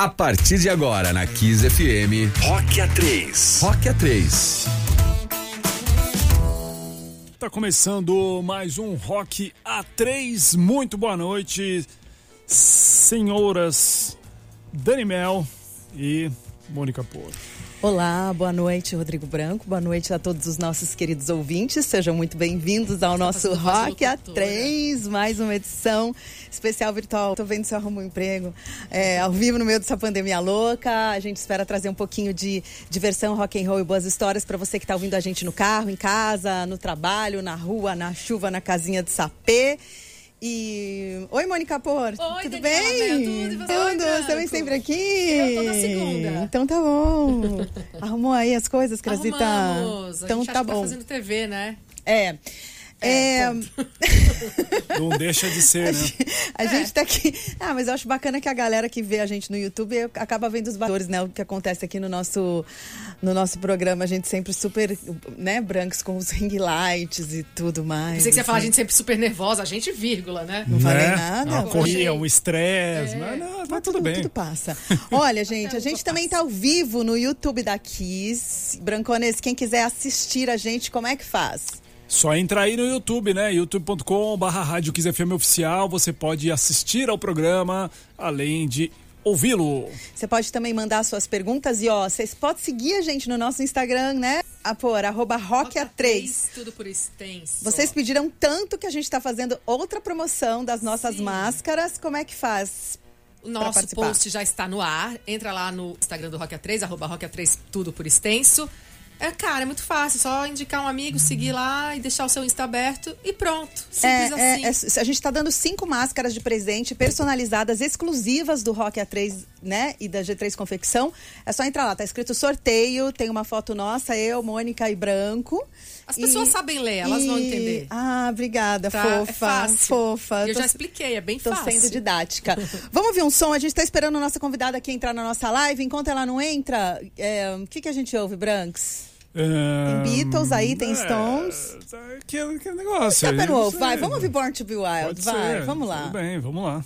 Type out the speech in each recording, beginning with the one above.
A partir de agora na Kiss FM, Rock A3. Rock A3. Tá começando mais um Rock A3. Muito boa noite, senhoras Dani Mel e Mônica Porto. Olá, boa noite, Rodrigo Branco. Boa noite a todos os nossos queridos ouvintes. Sejam muito bem-vindos ao nosso Rock A3, mais uma edição especial virtual. Tô vendo se eu arrumo um emprego é, ao vivo no meio dessa pandemia louca. A gente espera trazer um pouquinho de diversão, rock and roll e boas histórias para você que está ouvindo a gente no carro, em casa, no trabalho, na rua, na chuva, na casinha de sapê. E. Oi, Mônica Por. Oi, tudo Daniela, bem? tudo, e você? Tudo, Oi, você vem sempre aqui? Eu tô na segunda. Então tá bom. Arrumou aí as coisas, Crasita? Arrumamos. A Então gente tá que bom. fazendo TV, né? É. É, Não deixa de ser, né? a gente tá aqui. Ah, mas eu acho bacana que a galera que vê a gente no YouTube acaba vendo os valores, né? O que acontece aqui no nosso, no nosso programa. A gente sempre super, né, brancos com os ring lights e tudo mais. Pensei que você ia falar a gente sempre super nervosa, a gente vírgula, né? Não falei Né? nada. Uma corria, um estresse, É. mas não, tá Mas tudo bem. Tudo passa. Olha, gente, a gente também tá ao vivo no YouTube da Kiss. Brancones, quem quiser assistir a gente, como é que faz? Só entrar aí no YouTube, né? Rádio FM Oficial. Você pode assistir ao programa, além de ouvi-lo. Você pode também mandar suas perguntas e, ó, vocês podem seguir a gente no nosso Instagram, né? A por arroba rockA3. Tudo por extenso. Vocês pediram tanto que a gente tá fazendo outra promoção das nossas Sim. máscaras. Como é que faz? O nosso post já está no ar. Entra lá no Instagram do Rock A3, arroba Rock A3, tudo por extenso. É, cara, é muito fácil. Só indicar um amigo, seguir lá e deixar o seu Insta aberto e pronto. Simples É, assim. é, é, a gente está dando cinco máscaras de presente personalizadas, exclusivas do Rock A3, né? E da G3 Confecção. É só entrar lá, tá escrito sorteio, tem uma foto nossa, eu, Mônica e Branco. As E- pessoas sabem ler, elas vão e- entender. Ah, obrigada, Tá? fofa. é fácil. Fofa. E eu Tô- já expliquei, é bem Tô fácil. sendo didática. Vamos ouvir um som? A gente tá esperando a nossa convidada aqui entrar na nossa live. Enquanto ela não entra, é, o que, que a gente ouve, Branks? É, Beatles aí, tem é, Stones. tá, Aquele, aquele negócio. Steppenwolf, sei. vai. Vamos ouvir Born to Be Wild, Pode vai. ser. Vamos lá. Tudo bem, vamos lá.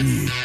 Bienvenue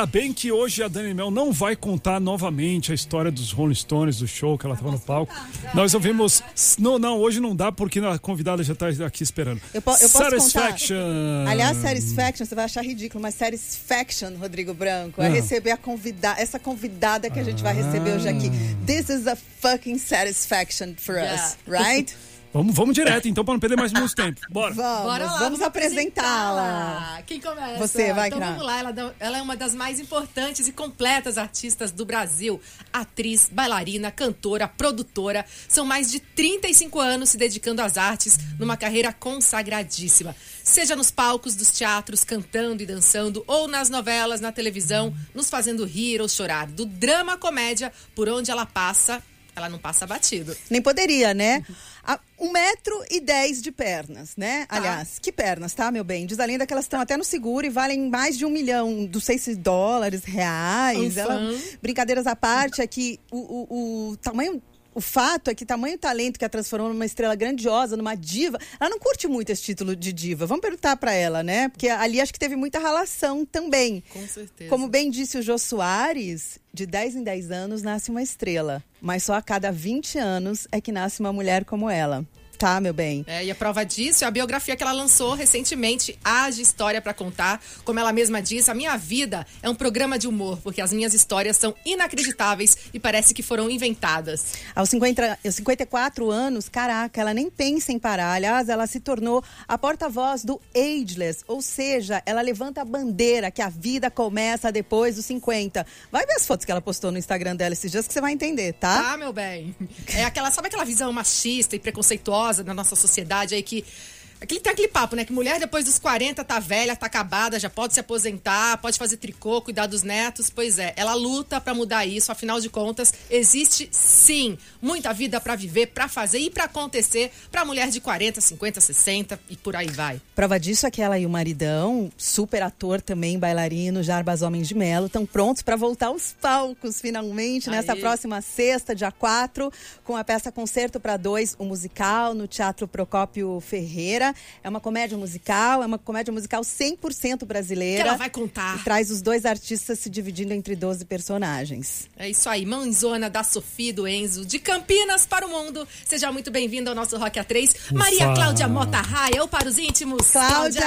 Ainda bem que hoje a Dani Mel não vai contar novamente a história dos Rolling Stones, do show que ela estava no palco. Tá, Nós ouvimos. Não, não, hoje não dá porque a convidada já está aqui esperando. Eu, po eu satisfaction. Contar? Aliás, Satisfaction, você vai achar ridículo, mas Satisfaction, Rodrigo Branco, é ah. receber a convidada, essa convidada que a gente vai receber hoje aqui. Ah. This is a fucking satisfaction for yeah. us, right? Vamos, vamos direto, então, para não perder mais muito tempo. Bora. Vamos, Bora lá, vamos apresentá-la. apresentá-la. Quem começa? Você, vai, Então vamos lá, ela, ela é uma das mais importantes e completas artistas do Brasil. Atriz, bailarina, cantora, produtora. São mais de 35 anos se dedicando às artes numa carreira consagradíssima. Seja nos palcos dos teatros, cantando e dançando, ou nas novelas, na televisão, nos fazendo rir ou chorar. Do drama à comédia, por onde ela passa, ela não passa batido. Nem poderia, né? Um metro e dez de pernas, né? Tá. Aliás, que pernas, tá, meu bem? Diz a lenda que elas estão até no seguro e valem mais de um milhão, não sei se dólares, reais. Ela- brincadeiras à parte, é que o, o- o tamanho. O fato é que tamanho talento que a transformou numa estrela grandiosa, numa diva, ela não curte muito esse título de diva. Vamos perguntar pra ela, né? Porque ali acho que teve muita relação também. Com certeza. Como bem disse o Jô Soares, de 10 em 10 anos nasce uma estrela. Mas só a cada 20 anos é que nasce uma mulher como ela. Tá, meu bem? É, e a prova disso é a biografia que ela lançou recentemente, Haja História pra Contar. Como ela mesma disse, a minha vida é um programa de humor, porque as minhas histórias são inacreditáveis e parece que foram inventadas. Aos 50, aos 54 anos, caraca, ela nem pensa em parar. Aliás, ela se tornou a porta-voz do Ageless, ou seja, ela levanta a bandeira que a vida começa depois dos 50. Vai ver as fotos que ela postou no Instagram dela esses dias que você vai entender, tá? Tá, meu bem? É aquela, sabe aquela visão machista e preconceituosa da nossa sociedade aí que. Aquele, tem aquele papo, né? Que mulher depois dos 40 tá velha, tá acabada, já pode se aposentar, pode fazer tricô, cuidar dos netos. Pois é, ela luta pra mudar isso. Afinal de contas, existe sim muita vida pra viver, pra fazer e pra acontecer pra mulher de 40, 50, 60 e por aí vai. Prova disso é que ela e o maridão, super ator também, bailarino, Jarbas Homens de Melo, estão prontos para voltar aos palcos finalmente nessa Aê. próxima sexta, dia 4, com a peça Concerto para Dois, o musical, no Teatro Procópio Ferreira. É uma comédia musical, é uma comédia musical 100% brasileira. Que ela vai contar. E traz os dois artistas se dividindo entre 12 personagens. É isso aí, mãezona da Sofia e do Enzo, de Campinas para o mundo. Seja muito bem-vindo ao nosso Rock A3. Maria Cláudia Mota Raia, ou para os íntimos. Cláudia!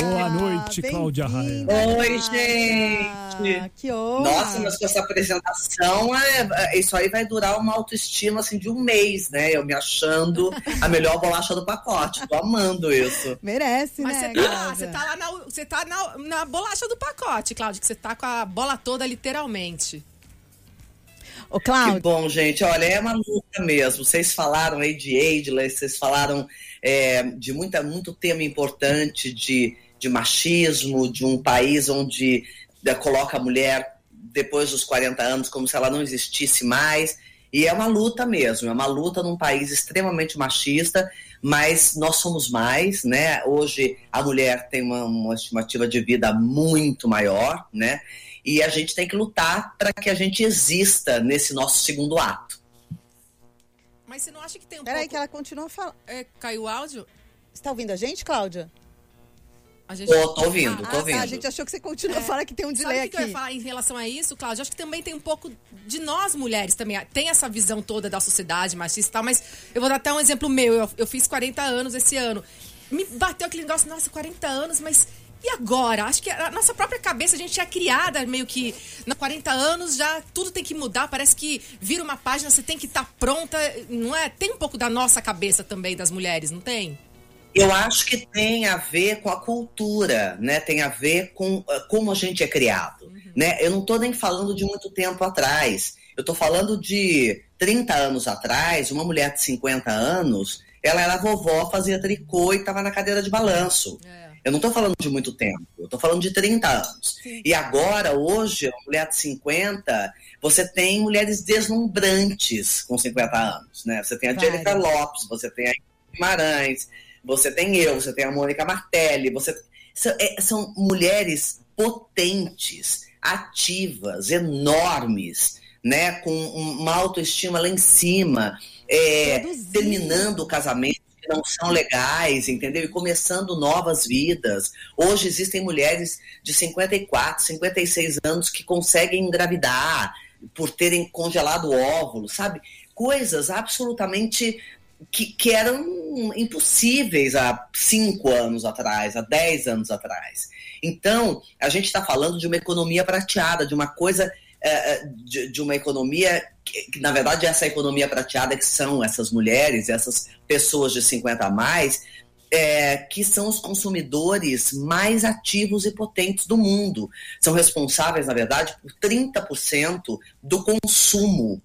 Boa noite, Cláudia Raia. Bem-vinda. Oi, gente. Que honra! Nossa, mas com essa apresentação, é- é- isso aí vai durar uma autoestima assim, de um mês, né? Eu me achando a melhor bolacha do pacote. Tô amando isso. Merece, Mas né, você tá, Cláudia? você tá lá na, você tá na, na bolacha do pacote, Cláudia, que você tá com a bola toda literalmente. Ô, Que Cláudia, bom, gente. Olha, é uma luta mesmo. Vocês falaram aí de ageless, vocês falaram é, de muita, muito tema importante de, de machismo, de um país onde é, coloca a mulher depois dos 40 anos como se ela não existisse mais. E é uma luta mesmo, é uma luta num país extremamente machista, mas nós somos mais, né? Hoje a mulher tem uma, uma estimativa de vida muito maior, né? E a gente tem que lutar para que a gente exista nesse nosso segundo ato. Mas você não acha que tem um peraí pouco... que ela continua falando. É, caiu o áudio? Você tá ouvindo a gente, Cláudia? A gente... Tô, tô ouvindo, Ah, tô tá, ouvindo. a gente achou que você continua falando que tem um Sabe delay o que, que eu ia aqui. falar em relação a isso, Cláudia? Acho que também tem um pouco de nós mulheres também. Tem essa visão toda da sociedade machista e tal, mas eu vou dar até um exemplo meu. Eu, eu fiz 40 anos esse ano. Me bateu aquele negócio, nossa, 40 anos, mas e agora? Acho que a nossa própria cabeça, a gente é criada meio que. Na 40 anos já tudo tem que mudar, parece que vira uma página, você tem que estar pronta, não é? Tem um pouco da nossa cabeça também, das mulheres, não tem? Eu acho que tem a ver com a cultura, né? Tem a ver com uh, como a gente é criado, né? Eu não estou nem falando de muito tempo atrás. Eu estou falando de 30 anos atrás, uma mulher de 50 anos, ela era vovó, fazia tricô e estava na cadeira de balanço. Eu não estou falando de muito tempo, eu estou falando de 30 anos. E agora, hoje, uma mulher de 50, você tem mulheres deslumbrantes com 50 anos, né? Você tem a. Angélica Lopes, você tem a Guimarães, você tem eu, você tem a Mônica Martelli, você são, é, são mulheres potentes, ativas, enormes, né, com um- uma autoestima lá em cima, é, terminando casamentos que não são legais, entendeu? E começando novas vidas. Hoje existem mulheres de 54, 56 anos que conseguem engravidar por terem congelado o óvulo, sabe? Coisas absolutamente que, que eram impossíveis há cinco anos atrás, há dez anos atrás. Então, a gente está falando de uma economia prateada, de uma coisa eh, de, de uma economia que, que, na verdade, essa economia prateada, que são essas mulheres, essas pessoas de 50 a mais, é, que são os consumidores mais ativos e potentes do mundo. São responsáveis, na verdade, por 30% do consumo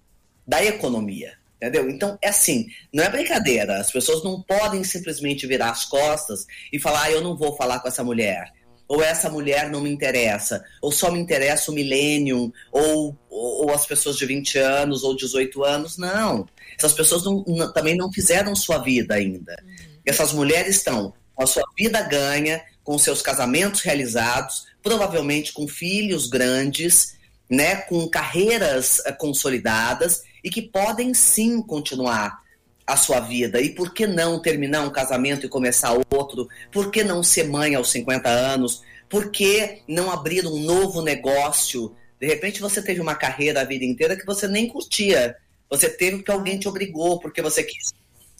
da economia. Entendeu? Então, é assim, não é brincadeira. As pessoas não podem simplesmente virar as costas e falar, ah, eu não vou falar com essa mulher. Ou essa mulher não me interessa. Ou só me interessa o millennium. Ou, ou, ou as pessoas de 20 anos ou 18 anos. Não. Essas pessoas não, não, também não fizeram sua vida ainda. Essas mulheres estão com a sua vida ganha, com seus casamentos realizados, provavelmente com filhos grandes, né, com carreiras uh, consolidadas e que podem sim continuar a sua vida. E por que não terminar um casamento e começar outro? Por que não ser mãe aos 50 anos? Por que não abrir um novo negócio? De repente você teve uma carreira a vida inteira que você nem curtia. Você teve porque alguém te obrigou, porque você quis,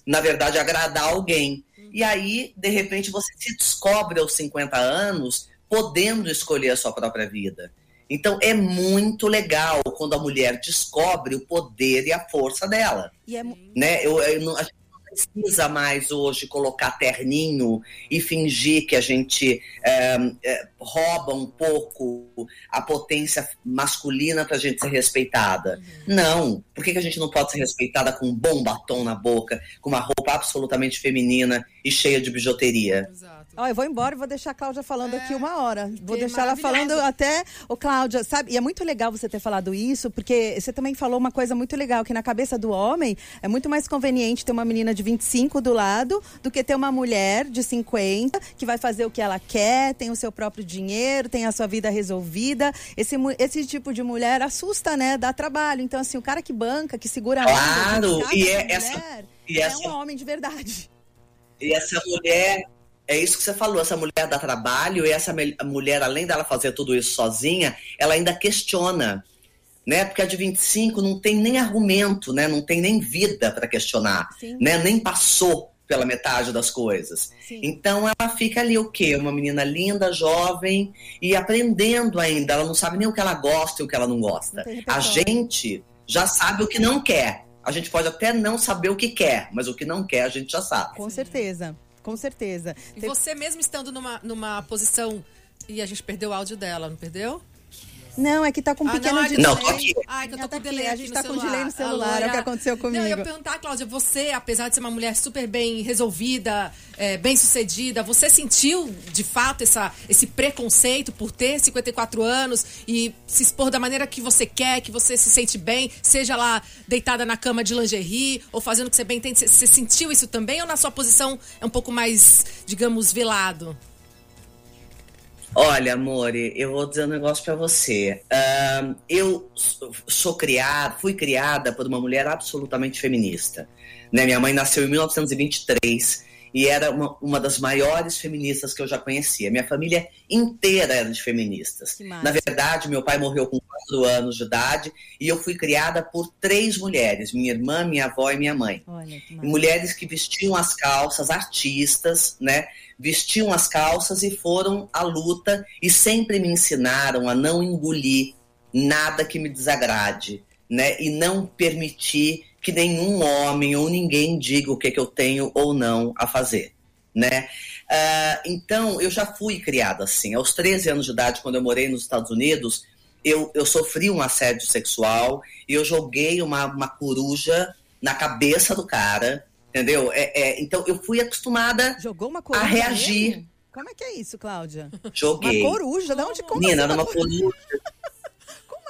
na verdade, agradar alguém. E aí, de repente, você se descobre aos 50 anos podendo escolher a sua própria vida. Então é muito legal quando a mulher descobre o poder e a força dela. E é... Né? Eu, eu não, a gente não precisa mais hoje colocar terninho e fingir que a gente é, é, rouba um pouco a potência masculina para a gente ser respeitada. Uhum. Não. Por que, que a gente não pode ser respeitada com um bom batom na boca, com uma roupa absolutamente feminina e cheia de bijuteria? Exato. Ó, eu vou embora e vou deixar a Cláudia falando é, aqui uma hora. Vou deixar ela falando até. Ô, Cláudia, sabe? E é muito legal você ter falado isso, porque você também falou uma coisa muito legal, que na cabeça do homem é muito mais conveniente ter uma menina de 25 do lado do que ter uma mulher de 50 que vai fazer o que ela quer, tem o seu próprio dinheiro, tem a sua vida resolvida. Esse, esse tipo de mulher assusta, né? Dá trabalho. Então, assim, o cara que banca, que segura a Claro, onda, e é, mulher, essa, e é essa, um homem de verdade. E essa mulher é isso que você falou, essa mulher dá trabalho e essa mulher, além dela fazer tudo isso sozinha, ela ainda questiona, né? Porque a de 25 não tem nem argumento, né? Não tem nem vida para questionar, Sim. né? Nem passou pela metade das coisas. Sim. Então ela fica ali o quê? Uma menina linda, jovem e aprendendo ainda. Ela não sabe nem o que ela gosta e o que ela não gosta. Não a gente já sabe o que não quer. A gente pode até não saber o que quer, mas o que não quer a gente já sabe. Com certeza. Com certeza. E Tem... você mesmo estando numa, numa posição. E a gente perdeu o áudio dela, não perdeu? Não, é que tá com um ah, pequeno não, delay. Não, tô aqui. Ai, que eu tô tá com delay A gente tá celular. com delay no celular, é o que aconteceu comigo. Não, eu ia perguntar, Cláudia, você, apesar de ser uma mulher super bem resolvida, é, bem sucedida, você sentiu, de fato, essa, esse preconceito por ter 54 anos e se expor da maneira que você quer, que você se sente bem, seja lá deitada na cama de lingerie ou fazendo o que você bem entende? Você, você sentiu isso também ou na sua posição é um pouco mais, digamos, velado? Olha, amore, eu vou dizer um negócio para você. Uh, eu sou criada, fui criada por uma mulher absolutamente feminista. Né? Minha mãe nasceu em 1923 e era uma, uma das maiores feministas que eu já conhecia. Minha família inteira era de feministas. Na verdade, meu pai morreu com quatro anos de idade e eu fui criada por três mulheres: minha irmã, minha avó e minha mãe. Olha, mulheres que vestiam as calças, artistas, né? vestiam as calças e foram à luta e sempre me ensinaram a não engolir nada que me desagrade, né? E não permitir que nenhum homem ou ninguém diga o que, que eu tenho ou não a fazer, né? Uh, então, eu já fui criada assim. Aos 13 anos de idade, quando eu morei nos Estados Unidos, eu, eu sofri um assédio sexual e eu joguei uma, uma coruja na cabeça do cara, Entendeu? É, é, então eu fui acostumada Jogou uma a reagir. Como é que é isso, Cláudia? Joguei. Uma coruja? De onde como Menina, assim, era uma coruja.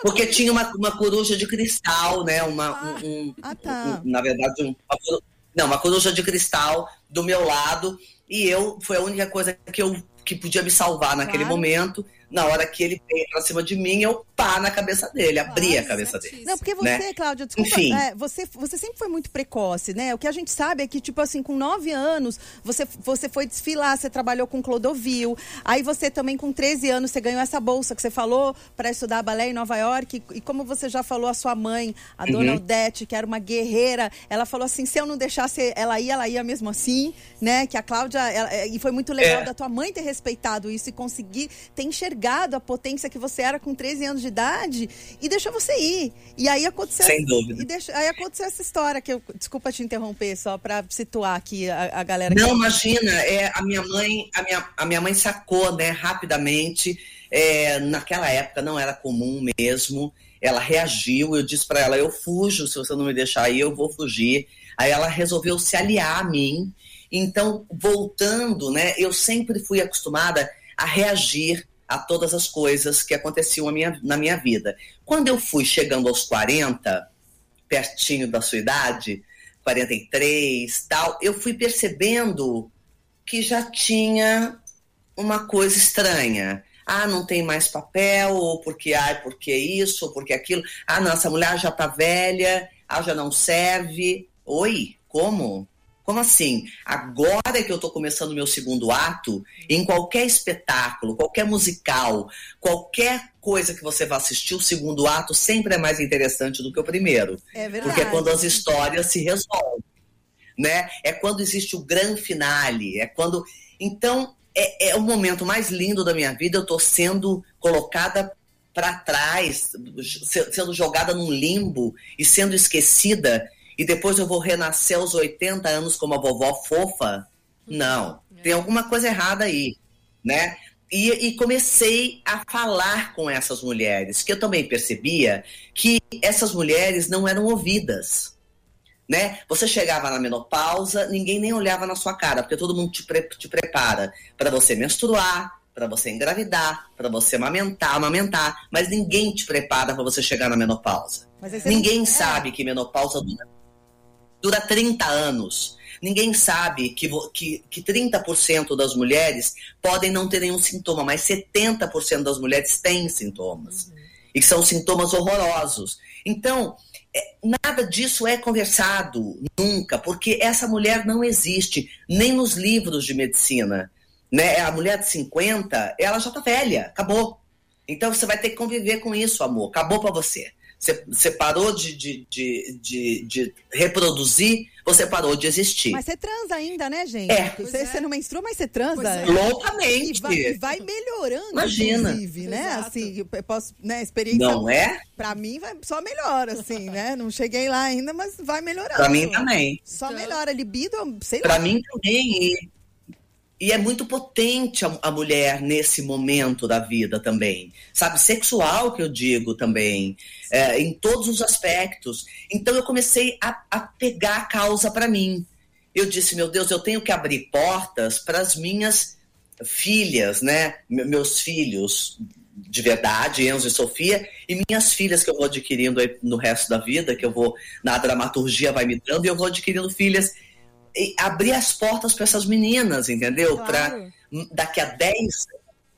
Porque tinha uma, uma coruja de cristal, né? Uma, ah, um, ah, tá. um, na verdade, um, uma, não, uma coruja de cristal do meu lado. E eu, foi a única coisa que eu que podia me salvar naquele claro. momento na hora que ele veio pra cima de mim, eu pá na cabeça dele, abri a cabeça dele. Não, porque você, né? Cláudia, desculpa, Enfim. É, você, você sempre foi muito precoce, né? O que a gente sabe é que, tipo assim, com nove anos, você, você foi desfilar, você trabalhou com Clodovil, aí você também com 13 anos, você ganhou essa bolsa que você falou para estudar balé em Nova York, e, e, como você já falou, a sua mãe, a Uhum. dona Odete, que era uma guerreira, ela falou assim, se eu não deixasse ela ir, ela ia mesmo assim, né? Que a Cláudia, ela- e foi muito legal É. da tua mãe ter respeitado isso e conseguir ter enxergado apegado à potência que você era com 13 anos de idade e deixou você ir. E aí aconteceu. Sem dúvida. E aí aconteceu essa história que eu. Desculpa te interromper, só para situar aqui a, a galera. Não, que... imagina, é, a minha mãe, a minha, a minha mãe sacou, né, rapidamente. É, naquela época não era comum mesmo. Ela reagiu, eu disse para ela, eu fujo, se você não me deixar aí, eu vou fugir. Aí ela resolveu se aliar a mim. Então, voltando, né, eu sempre fui acostumada a reagir a todas as coisas que aconteciam minha, na minha vida. Quando eu fui chegando aos 40, pertinho da sua idade, 43, tal, eu fui percebendo que já tinha uma coisa estranha. Ah, não tem mais papel, ou porque, ah, porque isso, ou porque aquilo. Ah, não, essa mulher já tá velha, ah, já não serve. Oi, como? Como assim? Agora que eu tô começando meu segundo ato, em qualquer espetáculo, qualquer musical, qualquer coisa que você vá assistir, o segundo ato sempre é mais interessante do que o primeiro. É verdade. Porque é quando as histórias se resolvem, né? É quando existe o grande finale, é quando... Então, é, é o momento mais lindo da minha vida, eu tô sendo colocada para trás, se- sendo jogada num limbo e sendo esquecida, e depois eu vou renascer aos 80 anos como a vovó fofa? Não, tem alguma coisa errada aí, né? E, e comecei a falar com essas mulheres, que eu também percebia que essas mulheres não eram ouvidas, né? Você chegava na menopausa, ninguém nem olhava na sua cara, porque todo mundo te, pre- te prepara para você menstruar, para você engravidar, para você amamentar, amamentar, mas ninguém te prepara para você chegar na menopausa. Ninguém não- é. sabe que menopausa dura, dura 30 anos. Ninguém sabe que, que, que 30% das mulheres podem não ter nenhum sintoma, mas 70% das mulheres têm sintomas. E que são sintomas horrorosos. Então, é, nada disso é conversado nunca, porque essa mulher não existe, nem nos livros de medicina. Né? A mulher de 50, ela já tá velha, acabou. Então você vai ter que conviver com isso, amor. Acabou para você. Você, parou de, de, de, de, de reproduzir, você parou de existir. Mas você transa ainda, né, gente? É. Você, é. não menstrua, mas você transa. É. E Loucamente. vai, e vai melhorando, Imagina. inclusive, né? Exato. Assim, eu posso, né, experiência. Não é? Pra mim, vai, só melhora, assim, né? Não cheguei lá ainda, mas vai melhorando. Para mim também. Só Então- melhora. Libido, sei lá. Para mim também. E, é muito potente a, a mulher nesse momento da vida também. Sabe, sexual que eu digo também, é, em todos os aspectos. Então eu comecei a, a pegar a causa para mim. Eu disse, meu Deus, eu tenho que abrir portas para as minhas filhas, né? Me- Meus filhos de verdade, Enzo e Sofia, e minhas filhas que eu vou adquirindo no resto da vida, que eu vou, na dramaturgia vai me dando, e eu vou adquirindo filhas abrir as portas para essas meninas, entendeu? Claro. Para daqui a 10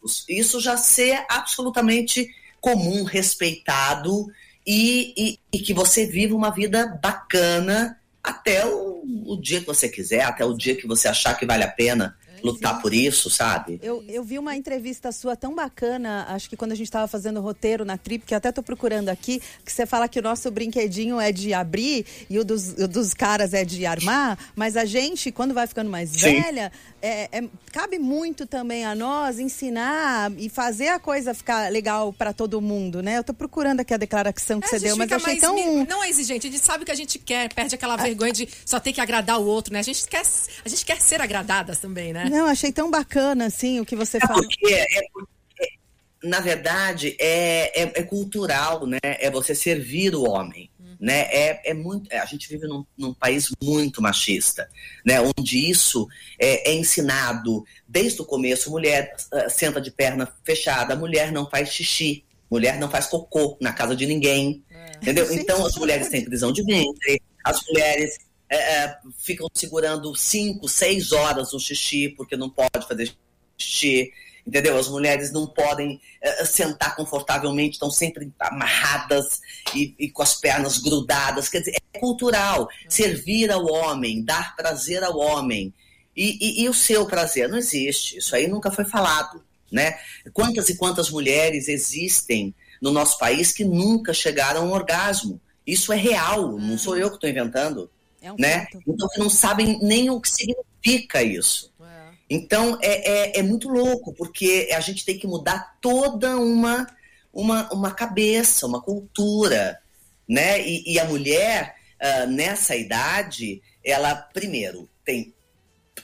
anos, isso já ser absolutamente comum, respeitado e, e, e que você viva uma vida bacana até o, o dia que você quiser, até o dia que você achar que vale a pena lutar por isso, sabe? Eu, eu vi uma entrevista sua tão bacana, acho que quando a gente estava fazendo o roteiro na Trip, que até tô procurando aqui, que você fala que o nosso brinquedinho é de abrir e o dos, o dos caras é de armar, mas a gente, quando vai ficando mais Sim. velha, é, é- cabe muito também a nós ensinar e fazer a coisa ficar legal para todo mundo, né? Eu tô procurando aqui a declaração que É, você deu, mas eu achei mais tão... mi- Não é exigente, a gente sabe o que a gente quer, perde aquela vergonha de só ter que agradar o outro, né? A gente quer, a gente quer ser agradadas também, né? Não, achei tão bacana, assim, o que você É fala. porque, é porque, na verdade, é, é, é cultural, né? É você servir o homem. Né? É, é muito, é, a gente vive num, num país muito machista, né? onde isso é, é ensinado desde o começo. Mulher ah, senta de perna fechada, mulher não faz xixi, mulher não faz cocô na casa de ninguém. Entendeu? Gente. Então as mulheres têm prisão de ventre, as mulheres é, é, ficam segurando cinco, seis horas no xixi porque não pode fazer xixi. Entendeu? As mulheres não podem é, sentar confortavelmente, estão sempre amarradas e, e com as pernas grudadas. Quer dizer, é cultural. Servir ao homem, dar prazer ao homem. E, e- e o seu prazer? Não existe. Isso aí nunca foi falado. Né? Quantas e quantas mulheres existem no nosso país que nunca chegaram a um orgasmo? Isso é real, não sou eu que estou inventando É um né? fato. Então que não sabem nem o que significa isso. É. Então é, é, é muito louco, porque a gente tem que mudar toda uma, uma, uma cabeça, uma cultura. Né? E, e a mulher, ah, nessa idade, ela, primeiro, tem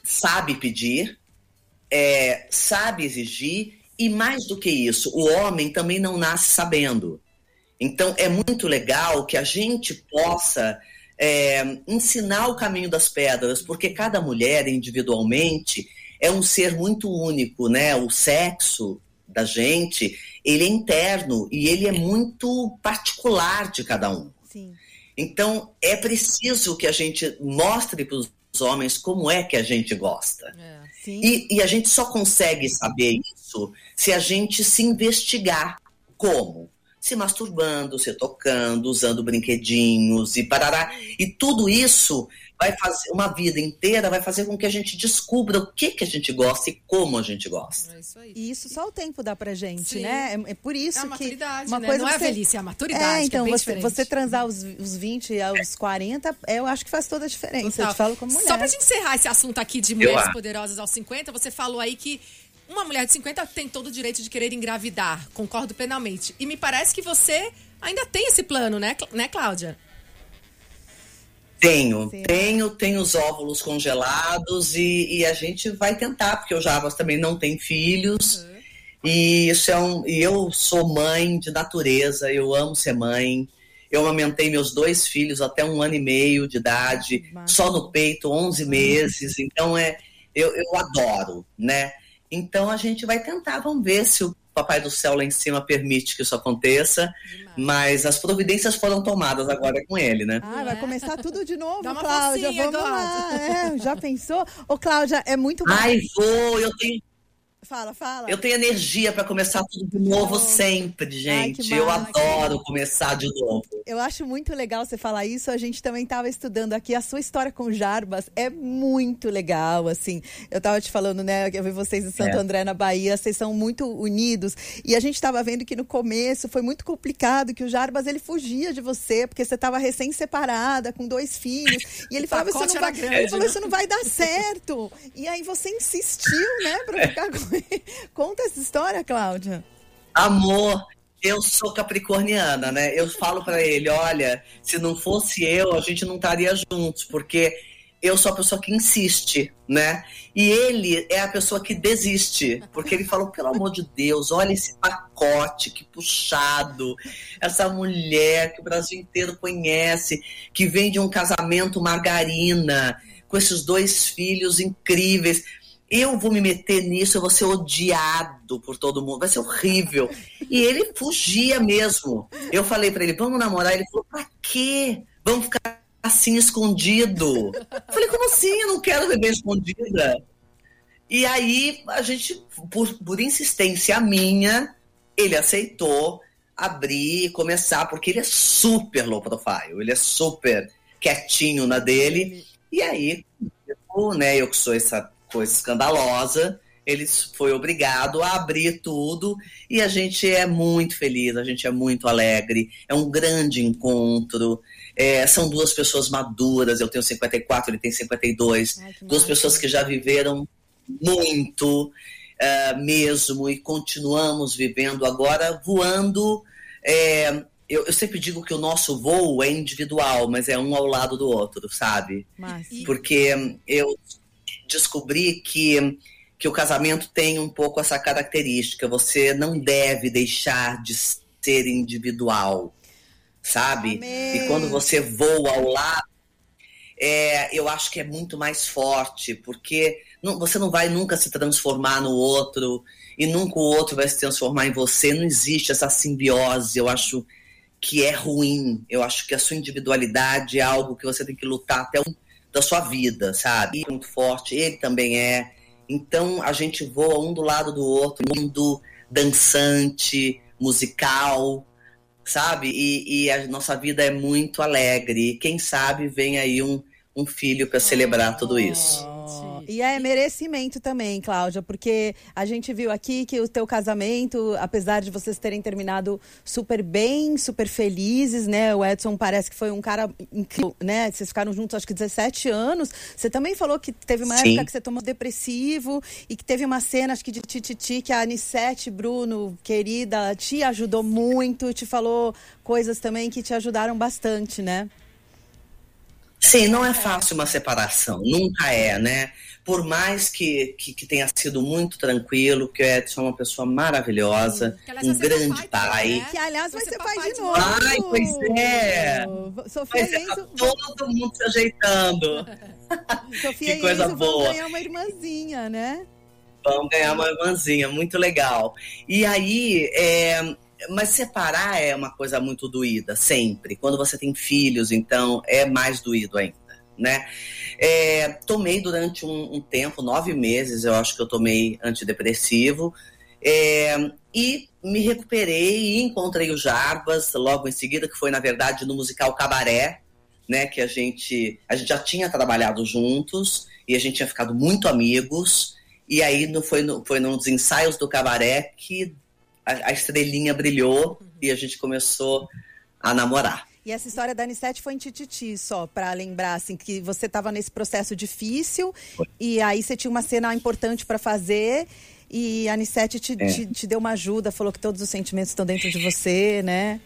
sabe pedir, é, sabe exigir, e mais do que isso, o homem também não nasce sabendo. Então, é muito legal que a gente possa é, ensinar o caminho das pedras, porque cada mulher individualmente é um ser muito único, né? O sexo da gente, ele é interno e ele é muito particular de cada um. Sim. Então, é preciso que a gente mostre para os homens como é que a gente gosta. É. E, e a gente só consegue saber isso se a gente se investigar. Como? Se masturbando, se tocando, usando brinquedinhos e parará. E tudo isso vai fazer, uma vida inteira vai fazer com que a gente descubra o que, que a gente gosta e como a gente gosta. É isso aí. E isso só o tempo dá pra gente, Sim. né? É, é por isso É a que. maturidade, uma né? coisa Não é a velhice, é a maturidade, É, que é então, bem você, você transar os, os 20 aos 40, eu acho que faz toda a diferença. Eu Total. te falo como mulher. Só pra gente encerrar esse assunto aqui de mulheres poderosas aos 50, você falou aí que uma mulher de 50 tem todo o direito de querer engravidar. Concordo plenamente. E me parece que você ainda tem esse plano, né, né Cláudia? Tenho, Sim. tenho, tenho os óvulos congelados e, e a gente vai tentar, porque o Jarbas também não tem filhos. E isso é um. E eu sou mãe de natureza, eu amo ser mãe. Eu amamentei meus dois filhos até um ano e meio de idade, Massa. só no peito, 11 meses. Então é, eu, eu adoro, né? Então a gente vai tentar, vamos ver se o Papai do Céu lá em cima permite que isso aconteça. Mas as providências foram tomadas agora com ele, né? Ah, vai começar tudo de novo, Dá uma Cláudia. Vamos lá. É, já pensou? Ô, Cláudia, é muito bom. Ai, vou, eu tenho, Fala, fala. eu tenho energia para começar tudo de novo Oh. sempre, Ai, gente. eu massa. adoro começar de novo. Eu acho muito legal você falar isso. A gente também estava estudando aqui a sua história com o Jarbas. É muito legal, assim. Eu estava te falando, né? Eu vi vocês em Santo É. André, na Bahia. Vocês são muito unidos. E a gente estava vendo que no começo foi muito complicado, que o Jarbas ele fugia de você, porque você estava recém-separada, com dois filhos. E ele falava, isso não vai, grande, ele falou, né? isso não vai dar certo. E aí você insistiu, né, pra ficar com ele. Conta essa história, Cláudia. Amor, eu sou capricorniana, né? Eu falo para ele, olha, se não fosse eu, a gente não estaria juntos, porque eu sou a pessoa que insiste, né? E ele é a pessoa que desiste, porque ele falou, pelo amor de Deus, olha esse pacote, que puxado, essa mulher que o Brasil inteiro conhece, que vem de um casamento margarina, com esses dois filhos incríveis. Eu vou me meter nisso, eu vou ser odiado por todo mundo, vai ser horrível. E ele fugia mesmo. Eu falei pra ele, vamos namorar? Ele falou, pra quê? Vamos ficar assim escondido? Eu falei, como assim? Eu não quero beber escondida. E aí, a gente, por, por insistência minha, ele aceitou abrir, começar, porque ele é super low profile, ele é super quietinho na dele. E aí, eu, né, eu que sou essa coisa escandalosa, ele foi obrigado a abrir tudo. E a gente é muito feliz, a gente é muito alegre, é um grande encontro. É, são duas pessoas maduras, eu tenho 54, ele tem 52, Ai, duas pessoas que já viveram muito eh, mesmo e continuamos vivendo agora voando. eh, eu, eu sempre digo que o nosso voo é individual, mas é um ao lado do outro, sabe? Mas, Porque eu descobri que, que o casamento tem um pouco essa característica. Você não deve deixar de ser individual, sabe? Amém. E quando você voa ao lado, é, eu acho que é muito mais forte, porque não- você não vai nunca se transformar no outro e nunca o outro vai se transformar em você. Não existe essa simbiose. Eu acho que é ruim. Eu acho que a sua individualidade é algo que você tem que lutar até o fim da sua vida, sabe? E muito forte. Ele também é. Então a gente voa um do lado do outro, mundo dançante, musical, sabe? E, e a nossa vida é muito alegre. E quem sabe vem aí um, um filho para celebrar tudo isso. E é merecimento também, Cláudia, porque a gente viu aqui que o teu casamento, apesar de vocês terem terminado super bem, super felizes, né? O Edson parece que foi um cara incrível, né? Vocês ficaram juntos acho que 17 anos. Você também falou que teve uma Sim. época que você tomou depressivo e que teve uma cena, acho que de tititi, que a Anissete, Bruno, querida, te ajudou muito, te falou coisas também que te ajudaram bastante, né? Sim, não é fácil uma separação, nunca é, né? Por mais que, que, que tenha sido muito tranquilo, que o Edson é uma pessoa maravilhosa, Que, aliás, um grande pai. também, né? Que, aliás, vai Vai ser ser pai de novo. Ai, pois é. Sofia Pois é, tá todo mundo se ajeitando. Sofia que e coisa Enzo vão boa. ganhar uma irmãzinha, né? Vamos ganhar uma irmãzinha, muito legal. E aí, é, mas separar é uma coisa muito doída, sempre. Quando você tem filhos, então, é mais doído ainda, né? É, tomei durante um, um tempo, nove meses, eu acho que eu tomei antidepressivo. é, e me recuperei e encontrei o Jarbas logo em seguida, que foi, na verdade, no musical Cabaré, né? Que a gente, a gente já tinha trabalhado juntos e a gente tinha ficado muito amigos. E aí no, foi, no, foi nos ensaios do cabaré que a, a estrelinha brilhou e a gente começou a namorar. E essa história da Anissete foi em Tititi, só pra lembrar, assim, que você tava nesse processo difícil e aí você tinha uma cena importante pra fazer e a Anissete te, É. te, te deu uma ajuda, falou que todos os sentimentos estão dentro de você, né?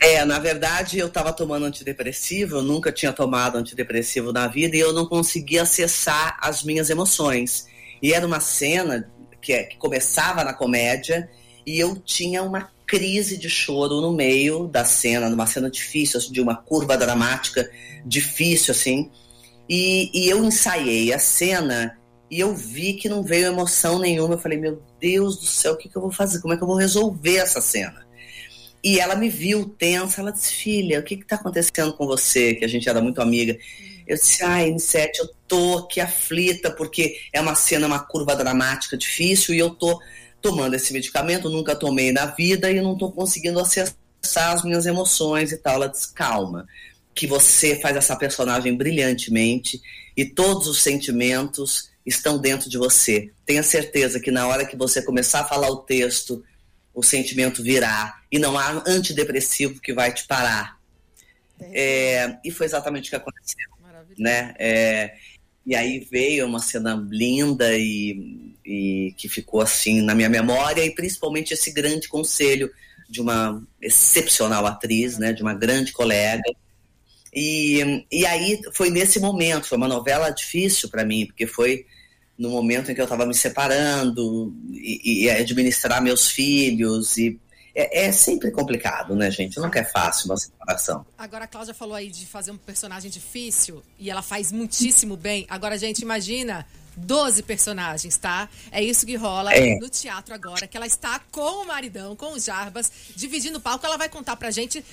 É, na verdade eu estava tomando antidepressivo, eu nunca tinha tomado antidepressivo na vida e eu não conseguia acessar as minhas emoções. E era uma cena que, é- que começava na comédia e eu tinha uma crise de choro no meio da cena, numa cena difícil, assim, de uma curva dramática difícil, assim. E, e eu ensaiei a cena e eu vi que não veio emoção nenhuma. Eu falei, meu Deus do céu, o que, que eu vou fazer? Como é que eu vou resolver essa cena? E ela me viu tensa, ela disse, filha, o que está acontecendo com você? Que a gente era muito amiga. Eu disse, ai, N7, eu tô aqui aflita, porque é uma cena, uma curva dramática difícil, e eu tô tomando esse medicamento, nunca tomei na vida, e não tô conseguindo acessar as minhas emoções e tal. Ela disse, calma, que você faz essa personagem brilhantemente, e todos os sentimentos estão dentro de você. Tenha certeza que na hora que você começar a falar o texto, o sentimento virá e não há antidepressivo que vai te parar. É, e foi exatamente o que aconteceu, né? É, e aí veio uma cena linda e, e que ficou assim na minha memória e principalmente esse grande conselho de uma excepcional atriz, né? De uma grande colega. E, e aí foi nesse momento, foi uma novela difícil para mim, porque foi no momento em que eu estava me separando e, e administrar meus filhos e é, é sempre complicado, né, gente? Nunca é fácil uma separação. Agora a Cláudia falou aí de fazer um personagem difícil e ela faz muitíssimo bem. Agora, gente, imagina 12 personagens, tá? É isso que rola É. no teatro agora, que ela está com o maridão, com os Jarbas, dividindo o palco. Ela vai contar pra gente.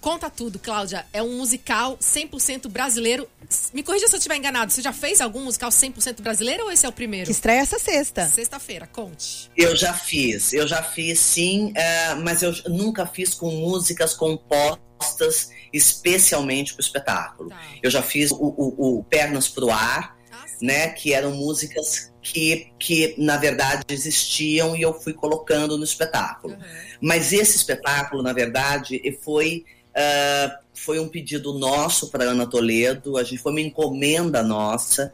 Conta tudo, Cláudia. É um musical 100% brasileiro. Me corrija se eu estiver enganado. Você já fez algum musical 100% brasileiro ou esse é o primeiro? Que estreia essa sexta. Sexta-feira, conte. Eu já fiz, eu já fiz sim, é, mas eu nunca fiz com músicas compostas especialmente para o espetáculo. Tá. Eu já fiz o, o- o Pernas pro Ar, Ah, sim. Né, que eram músicas que, que na verdade existiam e eu fui colocando no espetáculo. Uhum. Mas esse espetáculo, na verdade, foi, ah, foi um pedido nosso para Ana Toledo, a gente foi uma encomenda nossa.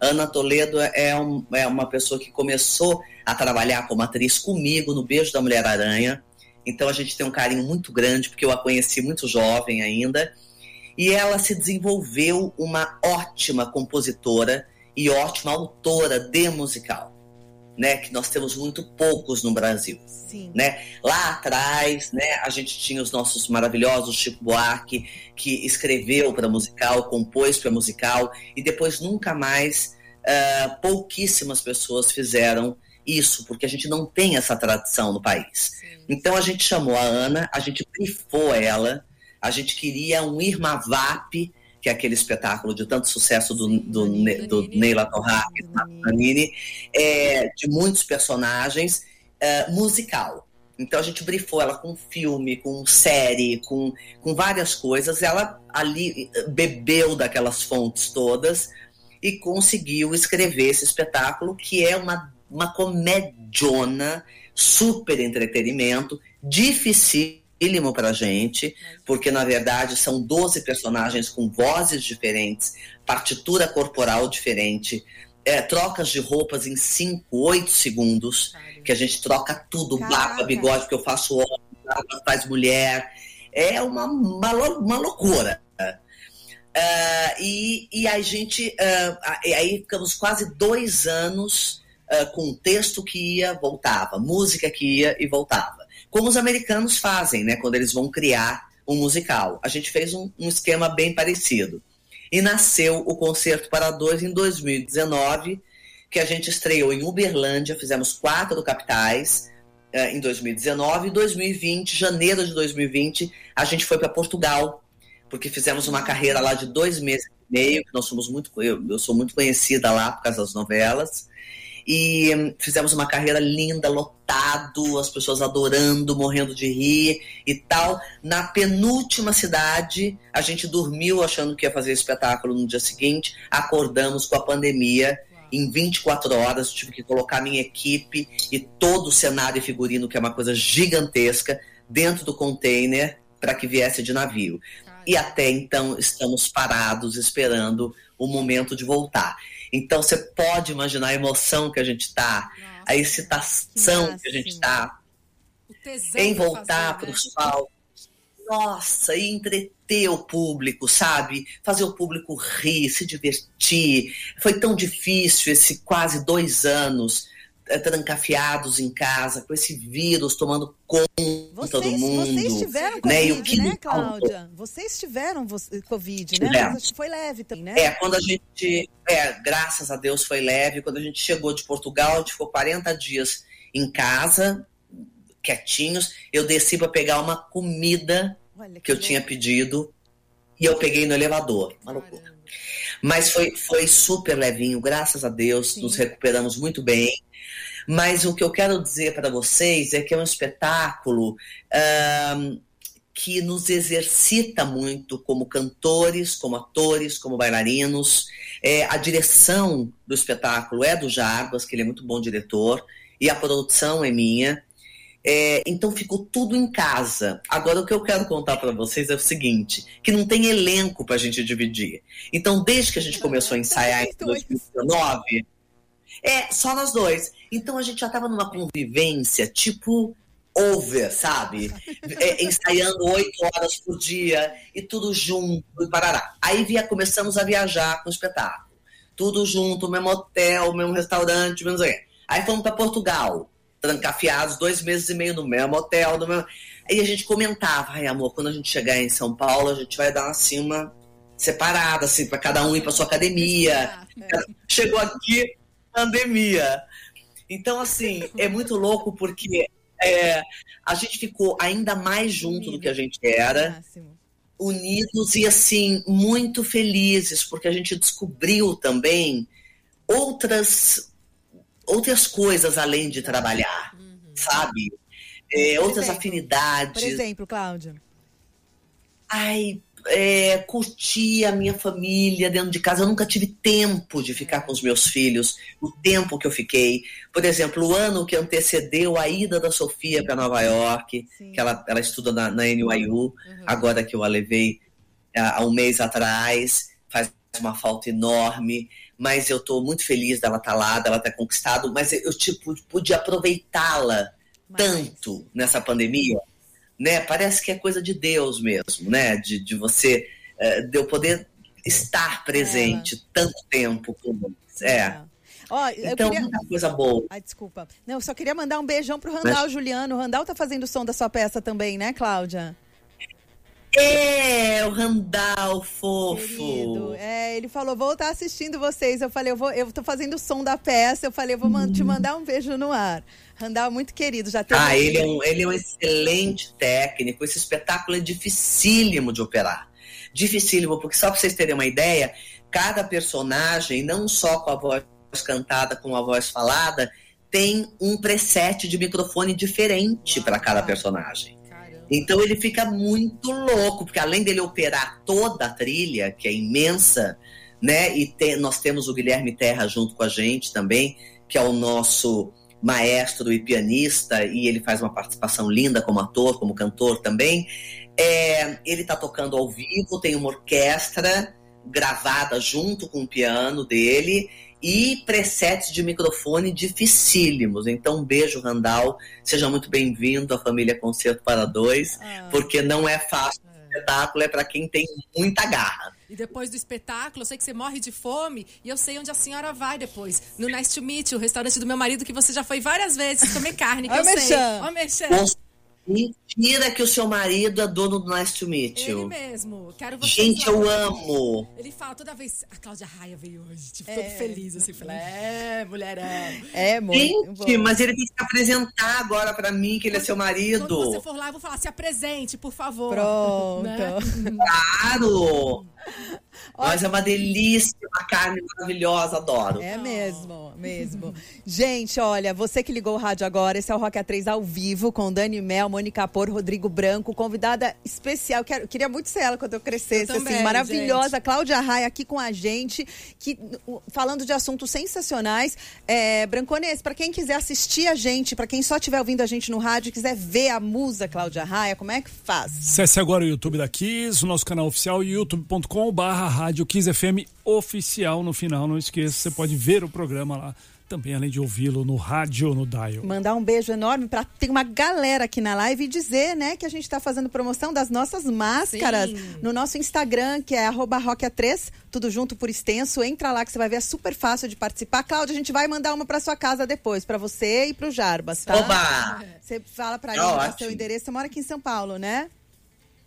Ana Toledo é, um- é uma pessoa que começou a trabalhar como atriz comigo no Beijo da Mulher Aranha. Então a gente tem um carinho muito grande, porque eu a conheci muito jovem ainda. E ela se desenvolveu uma ótima compositora e ótima autora de musical, né? Que nós temos muito poucos no Brasil Sim. né? Lá atrás, né, a gente tinha os nossos maravilhosos Chico Buarque, que escreveu para musical, compôs para musical, e depois nunca mais ah, pouquíssimas pessoas fizeram isso, porque a gente não tem essa tradição no país. Então a gente chamou a Ana, a gente brifou ela, a gente queria um Irma Vap, que é aquele espetáculo de tanto sucesso do, do, Ne- do Neila do Nanini, é, de muitos personagens, é, musical. Então a gente brifou ela com filme, com série, com, com várias coisas. Ela ali eh, bebeu daquelas fontes todas e conseguiu escrever esse espetáculo, que é uma, uma comediona, super entretenimento, dificílimo pra gente, porque na verdade são 12 personagens com vozes diferentes, partitura corporal diferente, é, trocas de roupas em 5, 8 segundos, que a gente troca tudo, barba, bigode, porque eu faço homem, barba faz mulher. É uma, uma, uma loucura. Ah, e, e a gente, e aí ficamos quase dois anos ah, com um texto que ia, voltava, música que ia e voltava. Como os americanos fazem, né, quando eles vão criar um musical. A gente fez um, um esquema bem parecido. E nasceu o Concerto para Dois em 2019, que a gente estreou em Uberlândia, fizemos quatro capitais eh, em 2019. Em 2020, janeiro de 2020, a gente foi para Portugal, porque fizemos uma carreira lá de dois meses e meio, que nós somos muito, eu, eu sou muito conhecida lá por causa das novelas. E hum, fizemos uma carreira linda, lotado, as pessoas adorando, morrendo de rir e tal. Na penúltima cidade, a gente dormiu achando que ia fazer espetáculo no dia seguinte, acordamos com a pandemia. Em 24 horas, tive que colocar minha equipe e todo o cenário e figurino, que é uma coisa gigantesca, dentro do container para que viesse de navio. E até então estamos parados esperando o momento de voltar. Então você pode imaginar a emoção que a gente está, a excitação que a gente está em voltar para os palcos. Nossa, e entreter o público, sabe? Fazer o público rir, se divertir. Foi tão difícil esse quase dois anos eh, trancafiados em casa, com esse vírus tomando conta do Vocês, mundo. vocês tiveram né? O Covid, que né, faltou- Cláudia? Vocês tiveram Covid, né? Tivemos. Mas que foi leve também, né? É, quando a gente, é, graças a Deus foi leve, quando a gente chegou de Portugal, a gente ficou 40 dias em casa, quietinhos. Eu desci para pegar uma comida Olha que eu tinha pedido e eu peguei no elevador. Uma loucura. Caramba. Mas foi, foi super levinho, graças a Deus, Sim. nos recuperamos muito bem. Mas o que eu quero dizer para vocês é que é um espetáculo que nos exercita muito como cantores, como atores, como bailarinos. É, a direção do espetáculo é do Jarbas, que ele é muito bom diretor, e a produção é minha. É, então ficou tudo em casa. Agora o que eu quero contar para vocês é o seguinte, que não tem elenco para a gente dividir. Então desde que a gente começou a ensaiar em 2019, é só nós dois. Então a gente já estava numa convivência tipo over, sabe? É, ensaiando oito horas por dia e tudo junto e parará. Aí via, começamos a viajar com o espetáculo. Tudo junto, mesmo hotel, mesmo restaurante, mesmo. Aí Aí fomos para Portugal, trancafiados, dois meses e meio no mesmo hotel, no mesmo... Aí a gente comentava, ai amor, quando a gente chegar em São Paulo, a gente vai dar assim uma separada, assim, para cada um ir para sua academia. Chegou aqui, pandemia. Então, assim, é muito louco porque é, a gente ficou ainda mais junto do que a gente era, unidos e, assim, muito felizes, porque a gente descobriu também outras, outras coisas além de trabalhar, sabe? É, outras exemplo, afinidades. Por exemplo, Cláudia. Ai, é, curtir a minha família dentro de casa. Eu nunca tive tempo de ficar com os meus filhos, o tempo que eu fiquei. Por exemplo, o ano que antecedeu a ida da Sofia para Nova York, Sim. que ela, ela estuda na, na NYU, agora que eu a levei há há um mês atrás, faz uma falta enorme. Mas eu estou muito feliz dela estar lá, dela ter conquistado, mas eu tipo, pude aproveitá-la tanto nessa pandemia, né? Parece que é coisa de Deus mesmo, né? De, de você, eh, de eu poder estar presente tanto tempo como é. Ó, eu Então, queria... muita coisa boa. Ai, desculpa. Não, eu só queria mandar um beijão pro Randall Juliano. O Randall tá fazendo o som da sua peça também, né, Cláudia? É, o Randall fofo. Querido. É, ele falou, vou estar assistindo vocês. Eu falei, eu vou, eu tô fazendo o som da peça. Eu falei, eu vou man- te mandar um beijo no ar. Randall, muito querido, já teve. Ah, ele é, um, ele é um excelente técnico. Esse espetáculo é dificílimo de operar. Dificílimo, porque só para vocês terem uma ideia, cada personagem, não só com a voz cantada, com a voz falada, tem um preset de microfone diferente para cada personagem. Então ele fica muito louco, porque além dele operar toda a trilha, que é imensa, né? E nós temos o Guilherme Terra junto com a gente também, que é o nosso maestro e pianista, e ele faz uma participação linda como ator, como cantor também. É, ele está tocando ao vivo, tem uma orquestra gravada junto com o piano dele e presets de microfone dificílimos. Então, um beijo, Randall. Seja muito bem-vindo à família Concerto para Dois, Ah. porque não é fácil. O espetáculo é para quem tem muita garra. E depois do espetáculo, eu sei que você morre de fome e eu sei onde a senhora vai depois. No Nice to Meet, o restaurante do meu marido, que você já foi várias vezes comer carne, que eu o sei. merchan. Mentira que o seu marido é dono do Nice to Meet Ele You. mesmo. Quero vocês Gente, eu amo. Ele fala toda vez, a Cláudia Raia veio hoje, tipo, todo feliz, assim. Falei, é, mulherão. É, muito Gente, bom. mas ele tem que se apresentar agora pra mim, que ele é seu Quando marido. você for lá, eu vou falar, se apresente, por favor. Pronto. Né? Claro! Mas é uma delícia, uma carne maravilhosa, adoro. É mesmo, mesmo. Gente, olha, você que ligou o rádio agora, esse é o Rock A3 ao vivo com Dani Mel, Mônica Por, Rodrigo Branco, convidada especial. Quero, queria muito ser ela quando eu crescesse, Eu também, assim, maravilhosa. gente. Cláudia Raia aqui com a gente, que, falando de assuntos sensacionais. É, Brancones, para quem quiser assistir a gente, para quem só estiver ouvindo a gente no rádio, quiser ver a musa Cláudia Raia, como é que faz? Acesse agora o YouTube da Kiss, o nosso canal oficial, youtube.com barra rádio Kiss FM oficial no final. Não esqueça, você pode ver o programa lá também, além de ouvi-lo no rádio, no dial. Mandar um beijo enorme para tem uma galera aqui na live e dizer, né, que a gente está fazendo promoção das nossas máscaras Sim. no nosso Instagram, que é arroba rockea3, tudo junto por extenso. Entra lá que você vai ver, é super fácil de participar. Cláudia, a gente vai mandar uma para sua casa depois, para você e para o Jarbas, tá? Oba! Você fala para ele o ótimo. seu endereço. Você mora aqui em São Paulo, né?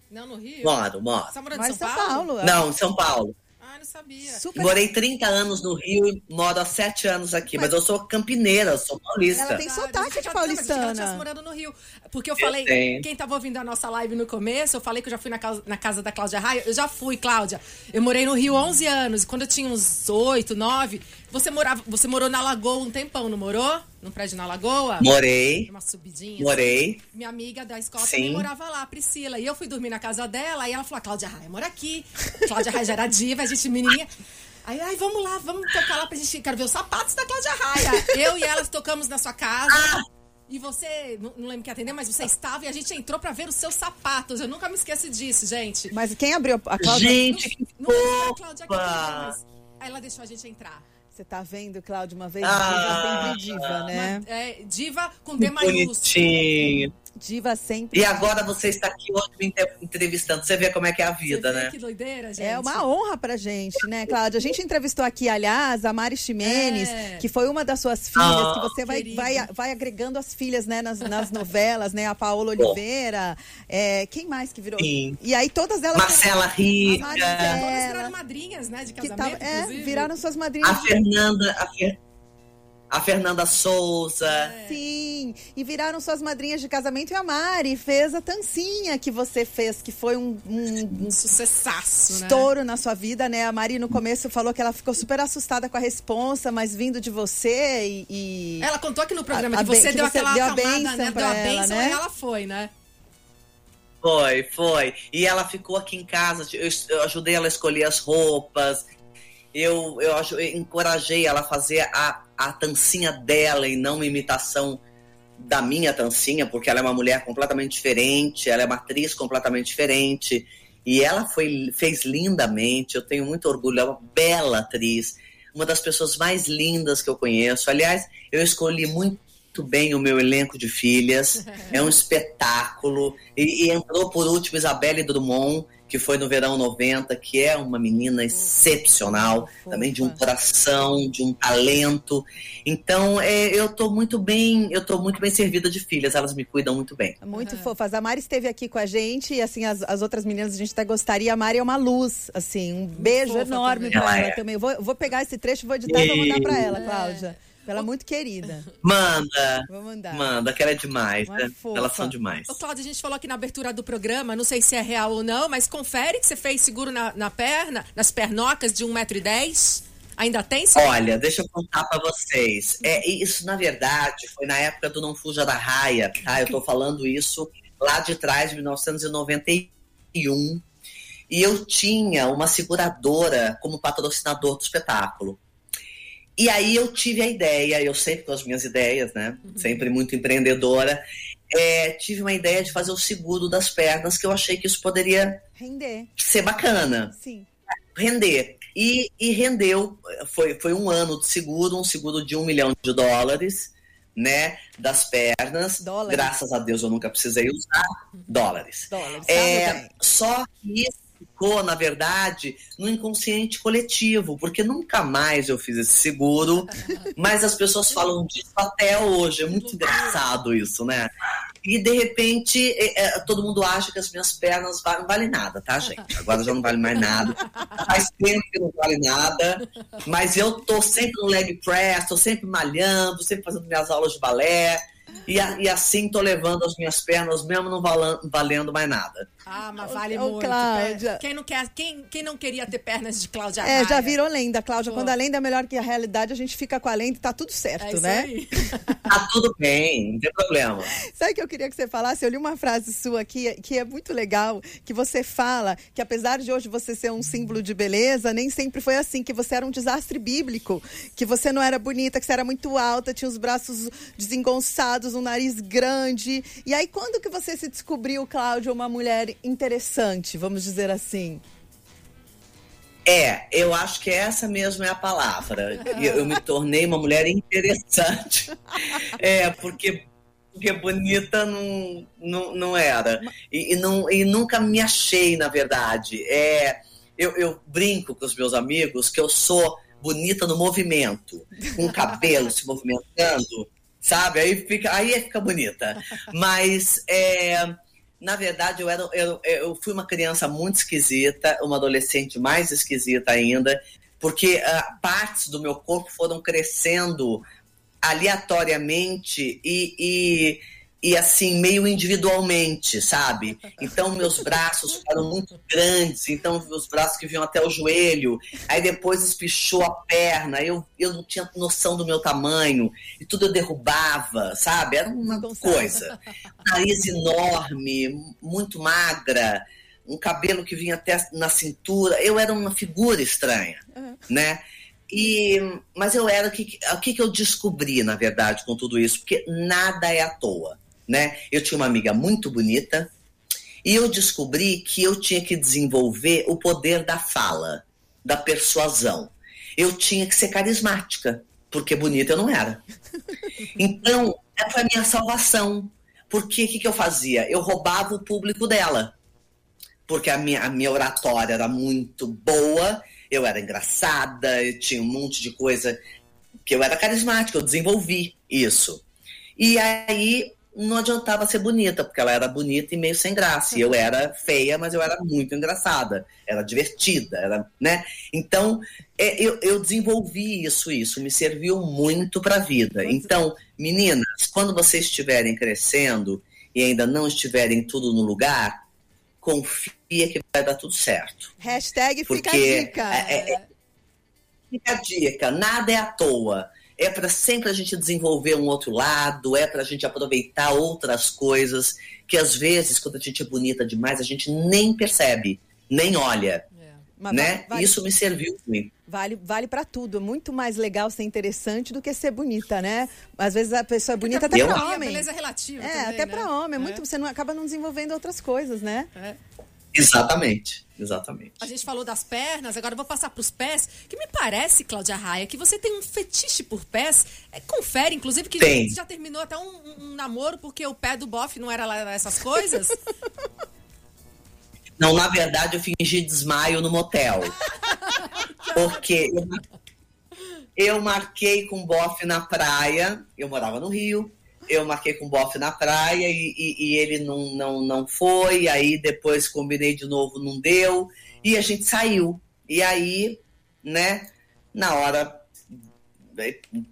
Não, no Rio? Moro, moro. Você tá morando Mas em São, Paulo? Não, em São Paulo. Ah, não sabia. Super. Morei 30 anos no Rio e moro há 7 anos aqui. Mas, eu sou campineira, eu sou paulista. Ela tem sotaque de Não, mas ela paulistana. tivesse morando no Rio. Porque eu falei, tenho. quem tava ouvindo a nossa live no começo, eu falei que eu já fui na casa, na casa da Cláudia Raia. Eu já fui, Cláudia. Eu morei no Rio 11 anos. Quando eu tinha uns 8, 9, você, morava, você morou na Lagoa um tempão, não morou? Num prédio na Lagoa? Morei, Uma subidinha. morei. Minha amiga da escola Sim. também morava lá, Priscila. E eu fui dormir na casa dela, e ela falou: Cláudia Raia, mora aqui. Cláudia Raia já era diva, a gente menininha. Aí, ai, vamos lá, vamos tocar lá pra gente. Quero ver os sapatos da Cláudia Raia. Eu e elas tocamos na sua casa. Ah! E você, não, não lembro quem atendeu, mas você estava e a gente entrou pra ver os seus sapatos. Eu nunca me esqueço disso, gente. Mas quem abriu a Cláudia? Gente, que Não foi a Cláudia que mas aí ela deixou a gente entrar. Você tá vendo, Cláudia, uma vez Ah. diva sempre diva, né? É, diva com D maiúsculo. Bonitinho. Diva sempre E agora você está aqui hoje me entrevistando. Você vê como é que é a vida, né? Que doideira, gente. É uma honra pra gente, né, Cláudia? A gente entrevistou aqui, aliás, a Mari Ximenes, É. que foi uma das suas filhas, Ah, que você vai, vai, vai agregando as filhas, né, nas, nas novelas, né? A Paola Oliveira. é, quem mais que virou? Sim. E aí todas elas. Marcela Rica, Marcela. Todas viraram madrinhas, né, de que casamento, tava, é, viraram suas a madrinhas. Fernanda, a, Fer- a Fernanda Souza. Sim, e viraram suas madrinhas de casamento e a Mari fez a tancinha que você fez, que foi um, um- um sucessaço, né? estouro na sua vida, né? A Mari no começo falou que ela ficou super assustada com a responsa, mas vindo de você e. e- Ela contou aqui no programa A- a que você que deu você aquela deu a acalmada, bênção né? Deu a né? e ela foi, né? Foi, foi. E ela ficou aqui em casa. Eu, eu ajudei ela a escolher as roupas. Eu, eu, aju- eu encorajei ela a fazer a, a tancinha dela e não uma imitação da minha tancinha, porque ela é uma mulher completamente diferente, ela é uma atriz completamente diferente. E ela foi, fez lindamente. Eu tenho muito orgulho. É uma bela atriz, uma das pessoas mais lindas que eu conheço. Aliás, eu escolhi muito bem o meu elenco de filhas. É um espetáculo. E, e entrou por último Isabelle Drummond, que foi no verão 90, que é uma menina excepcional, também de um coração, de um talento. Então, é, eu tô muito bem, eu tô muito bem servida de filhas, elas me cuidam muito bem. Muito fofas. A Mari esteve aqui com a gente e, assim, as, as outras meninas a gente até gostaria. A Mari é uma luz, assim. Um beijo fofa enorme também. pra Ela ela é. também. Eu vou, vou pegar esse trecho, vou editar e vou mandar pra ela, É. Ela é muito querida. Manda, Vou mandar. manda, que ela é demais, Uma né? fofa. Elas são demais. Ô, Cláudia, a gente falou aqui na abertura do programa, não sei se é real ou não, mas confere que você fez seguro na, na perna, nas pernocas de 1,10m. Ainda tem? Sim? Olha, deixa eu contar pra vocês. É, isso, na verdade, foi na época do Não Fuja da Raia, tá? Eu tô falando isso lá de trás, de 1991. e eu tinha uma seguradora como patrocinador do espetáculo. E aí eu tive a ideia, eu sempre com as minhas ideias, né? Sempre muito empreendedora. é, tive uma ideia de fazer o seguro das pernas, que eu achei que isso poderia Render. ser bacana Sim. render. E, e rendeu, foi, foi um ano de seguro, um seguro de um milhão de dólares, né? Das pernas. Dólares. Graças a Deus eu nunca precisei usar dólares. Dólares. tá, É, só que isso ficou, na verdade, no inconsciente coletivo, porque nunca mais eu fiz esse seguro, mas as pessoas falam disso até hoje. É muito engraçado isso, né? E de repente é, é, todo mundo acha que as minhas pernas não valem nada, tá, gente? Agora já não vale mais nada. Faz tempo que não vale nada, mas eu tô sempre no leg press, tô sempre malhando, sempre fazendo minhas aulas de balé. E, a- e assim tô levando as minhas pernas, mesmo não valan- valendo mais nada. Ah, mas vale Ô, muito. Cláudia. Quem não, quer, quem, quem não queria ter pernas de Cláudia É, já Raia? virou lenda, Cláudia. Pô. Quando a lenda é melhor que a realidade, a gente fica com a lenda e tá tudo certo, É isso né? aí. Tá tudo bem, não tem problema. Sabe o que eu queria que você falasse? Eu li uma frase sua aqui que é muito legal, que você fala que apesar de hoje você ser um símbolo de beleza, nem sempre foi assim, que você era um desastre bíblico, que você não era bonita, que você era muito alta, tinha os braços desengonçados, um nariz grande. E aí, quando que você se descobriu, Cláudia, uma mulher interessante, vamos dizer assim? É, eu acho que essa mesmo é a palavra. E Eu me tornei uma mulher interessante. É, porque, porque bonita não, não, não era. E, e não, e nunca me achei, na verdade. É, eu, eu brinco com os meus amigos que eu sou bonita no movimento, com o cabelo se movimentando, sabe? Aí fica, aí fica bonita. Mas é, na verdade, eu, era, eu, eu fui uma criança muito esquisita, uma adolescente mais esquisita ainda, porque ah, partes do meu corpo foram crescendo aleatoriamente e, e, e, assim, meio individualmente, sabe? Então, meus braços ficaram muito grandes, então, meus braços que vinham até o joelho, aí depois espichou a perna, eu, eu não tinha noção do meu tamanho, e tudo eu derrubava, sabe? Era uma coisa. Nariz enorme, muito magra, um cabelo que vinha até na cintura. Eu era uma figura estranha, né? E, mas eu era o que, o que que eu descobri, na verdade, com tudo isso? Porque nada é à toa, né? Eu tinha uma amiga muito bonita e eu descobri que eu tinha que desenvolver o poder da fala, da persuasão. Eu tinha que ser carismática, porque bonita eu não era. Então, essa foi a minha salvação. Porque o que, que eu fazia? Eu roubava o público dela. Porque a minha, a minha oratória era muito boa, eu era engraçada, eu tinha um monte de coisa que eu era carismática, eu desenvolvi isso. E aí não adiantava ser bonita, porque ela era bonita e meio sem graça. E eu era feia, mas eu era muito engraçada, era divertida, era, né? Então, é, eu, eu desenvolvi isso, isso me serviu muito para a vida. Então, meninas, quando vocês estiverem crescendo e ainda não estiverem tudo no lugar, confia que vai dar tudo certo. Hashtag fica Porque a dica. é- é- Fica a dica, nada é à toa. É para sempre a gente desenvolver um outro lado, é para a gente aproveitar outras coisas que às vezes, quando a gente é bonita demais, a gente nem percebe, nem olha, Mas né? vale- Isso me serviu muito. Vale, vale para tudo. É muito mais legal ser interessante do que ser bonita, né? Às vezes a pessoa é bonita até Eu- para a homem. beleza é relativa É, também, até né? para homem. É É. muito, você não acaba não desenvolvendo outras coisas, né? É. Exatamente, exatamente. A gente falou das pernas, agora eu vou passar pros pés. Que me parece, Cláudia Raia, que você tem um fetiche por pés. É, confere, inclusive, que Tem. já terminou até um, um- namoro porque o pé do bofe não era lá essas coisas. Não, na verdade, eu fingi desmaio no motel. Porque eu, marquei com bofe na praia, eu morava no Rio, eu marquei com bofe na praia e, e- e ele não, não, não foi, aí depois combinei de novo, não deu, e a gente saiu. E aí, né, na hora,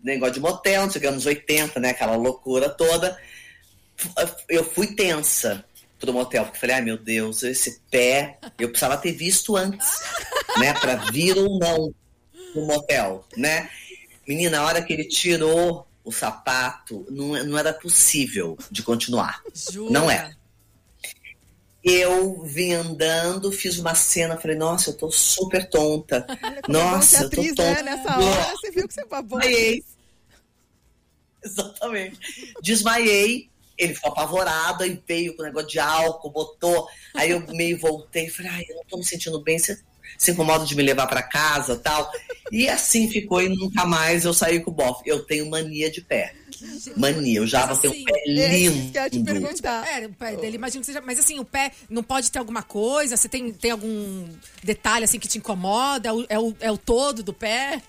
negócio de motel, chegamos 80, né, aquela loucura toda, eu fui tensa pro motel, porque falei, ai meu Deus, esse pé, eu precisava ter visto antes, né, para vir ou não no motel, né? Menina, a hora que ele tirou o sapato, não, não era possível de continuar. Jura? Não é. Eu vim andando, fiz uma cena, falei, nossa, eu tô super tonta. É Nossa, eu tô atriz, tonta. né? Nessa hora você viu que você babou. Desmaiei. Exatamente. Desmaiei. Ele ficou apavorado, aí veio com o negócio de álcool, botou. Aí eu meio voltei, falei, ai, eu não tô me sentindo bem, você se incomoda de me levar para casa tal. E assim ficou e nunca mais eu saí com o bofe. Eu tenho mania de pé. Mania, eu já Mas tenho assim, um pé Esse que eu ia te lindo. perguntar. É, o pé dele, imagino que seja. Mas assim, o pé não pode ter alguma coisa? Você tem, tem algum detalhe assim que te incomoda? É o, é o, é o todo do pé?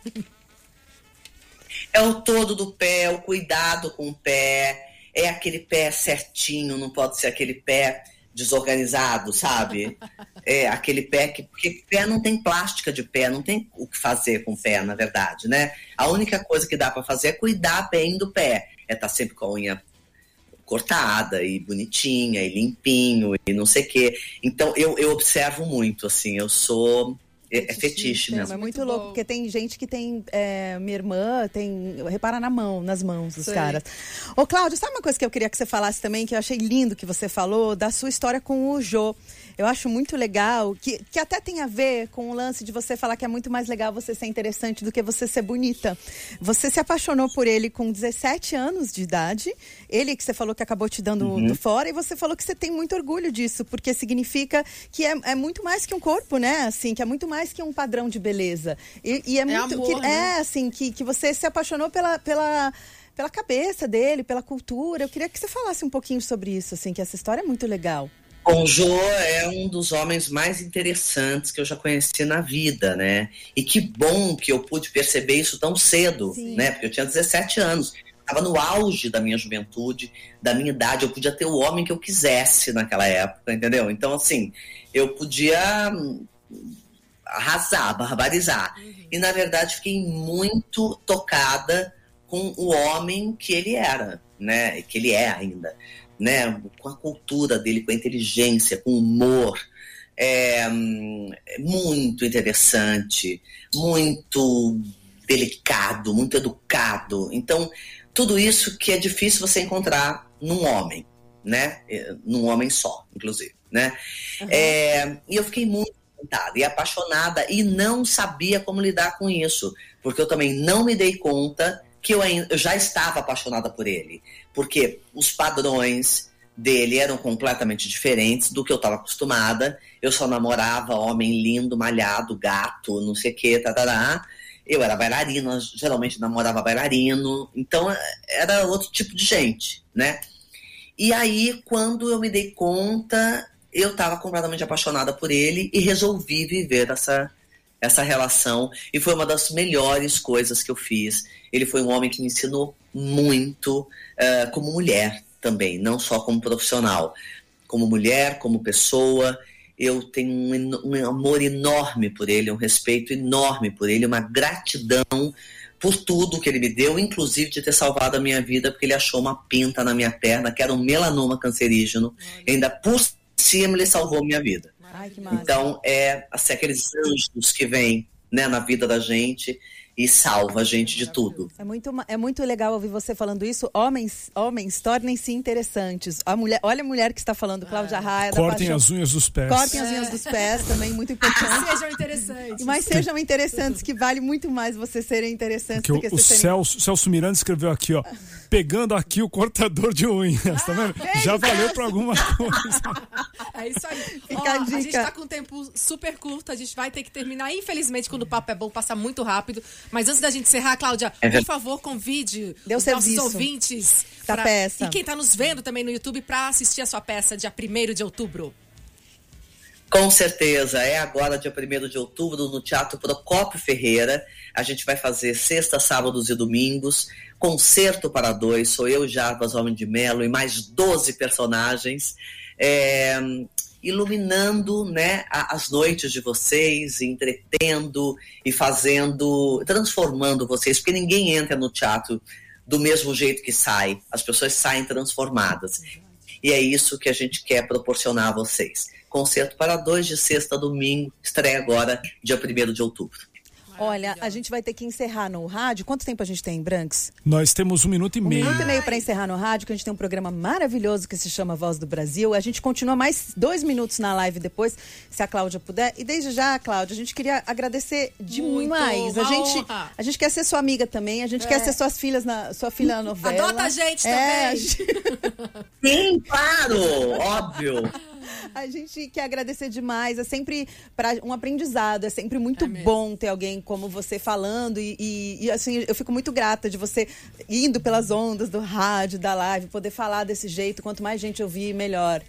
É o todo do pé, é o cuidado com o pé, é aquele pé certinho, não pode ser aquele pé desorganizado, sabe? É aquele pé que. Porque pé não tem plástica de pé, não tem o que fazer com o pé, na verdade, né? A única coisa que dá para fazer é cuidar bem do pé. É estar sempre com a unha cortada e bonitinha e limpinho e não sei o quê. Então eu, eu observo muito, assim, eu sou. É, é fetiche Não, mesmo. É muito Muito louco, porque tem gente que tem. é, minha irmã tem. Repara na mão, nas mãos dos Sei. caras. Ô, Cláudio, sabe uma coisa que eu queria que você falasse também, que eu achei lindo que você falou, da sua história com o Jô. Eu acho muito legal, que, que até tem a ver com o lance de você falar que é muito mais legal você ser interessante do que você ser bonita. Você se apaixonou por ele com 17 anos de idade. Ele que você falou que acabou te dando Uhum. do fora, e você falou que você tem muito orgulho disso, porque significa que é, é muito mais que um corpo, né? Assim, que é muito mais que um padrão de beleza. E, e é, muito. amor, que, né? É, assim, que, que você se apaixonou pela. pela pela cabeça dele, pela cultura. Eu queria que você falasse um pouquinho sobre isso, assim, que essa história é muito legal. Bom, o Jô é um dos homens mais interessantes que eu já conheci na vida, né? E que bom que eu pude perceber isso tão cedo, Sim. né? Porque eu tinha 17 anos. Estava no auge da minha juventude, da minha idade. Eu podia ter o homem que eu quisesse naquela época, entendeu? Então, assim, eu podia hum, arrasar, barbarizar. E, na verdade, fiquei muito tocada com o homem que ele era, né? Que ele é ainda né, com a cultura dele, com a inteligência, com o humor. É, muito interessante, muito delicado, muito educado. Então, tudo isso que é difícil você encontrar num homem, né? É, Num homem só, inclusive, né? É, e eu fiquei muito encantada e apaixonada e não sabia como lidar com isso, porque eu também não me dei conta que eu já estava apaixonada por ele, porque os padrões dele eram completamente diferentes do que eu estava acostumada. Eu só namorava homem lindo, malhado, gato, não sei o que, tarará. Eu era bailarina, geralmente namorava bailarino, então era outro tipo de gente, né? E aí, quando eu me dei conta, eu estava completamente apaixonada por ele e resolvi viver essa, essa relação. E foi uma das melhores coisas que eu fiz. Ele foi um homem que me ensinou muito eh, como mulher também, não só como profissional. Como mulher, como pessoa. Eu tenho um, um amor enorme por ele, um respeito enorme por ele, uma gratidão por tudo que ele me deu, inclusive de ter salvado a minha vida, porque ele achou uma pinta na minha perna, que era um melanoma cancerígeno. E ainda por cima ele salvou minha vida. Ai. Então, é assim, aqueles anjos que vêm né, na vida da gente e salva a gente de tudo. É muito, é muito legal ouvir você falando isso. Homens, homens, tornem-se interessantes. A mulher, olha a mulher que está falando, Cláudia Raia. Cortem as unhas dos pés. Cortem as unhas dos pés, também muito importante. Sejam interessantes. Mas sejam interessantes, que vale muito mais você serem interessantes Que o, do que o você serem... Celso, Celso Miranda escreveu aqui, ó. Pegando aqui o cortador de unhas, tá vendo? Já valeu pra alguma coisa. É isso aí. Fica Ó, a a, dica. gente tá com um tempo super curto, a gente vai ter que terminar. Infelizmente, quando o papo é bom, passa muito rápido. Mas antes da gente encerrar, Cláudia, É por favor, convide o os nossos serviço ouvintes da peça. E quem tá nos vendo também no YouTube pra assistir a sua peça dia 1 de outubro. Com certeza, é agora, dia 1 de outubro, no Teatro Procópio Ferreira. A gente vai fazer sexta, sábados e domingos, concerto para dois. Sou eu, Jarbas Homem de Melo, e mais 12 personagens, é, iluminando né, as noites de vocês, entretendo e fazendo, transformando vocês, porque ninguém entra no teatro do mesmo jeito que sai. As pessoas saem transformadas. E é isso que a gente quer proporcionar a vocês. Concerto para dois de sexta a domingo, estreia agora, dia 1 de outubro. Olha, a gente vai ter que encerrar no rádio. Quanto tempo a gente tem, Branks? Nós temos um minuto e Um meio. minuto e meio para encerrar no rádio, que a gente tem um programa maravilhoso que se chama Voz do Brasil. A gente continua mais dois minutos na live depois, se a Cláudia puder. E desde já, Cláudia, a gente queria agradecer demais. uma a gente, honra. a gente quer ser sua amiga também, a gente quer ser suas filhas na sua filha na novela. Adota a gente É, também. Sim, claro, óbvio. A gente quer agradecer demais. É sempre pra, um aprendizado. É sempre muito É bom ter alguém como você falando. E, e- e, assim, eu fico muito grata de você indo pelas ondas do rádio, da live, poder falar desse jeito. Quanto mais gente ouvir, melhor.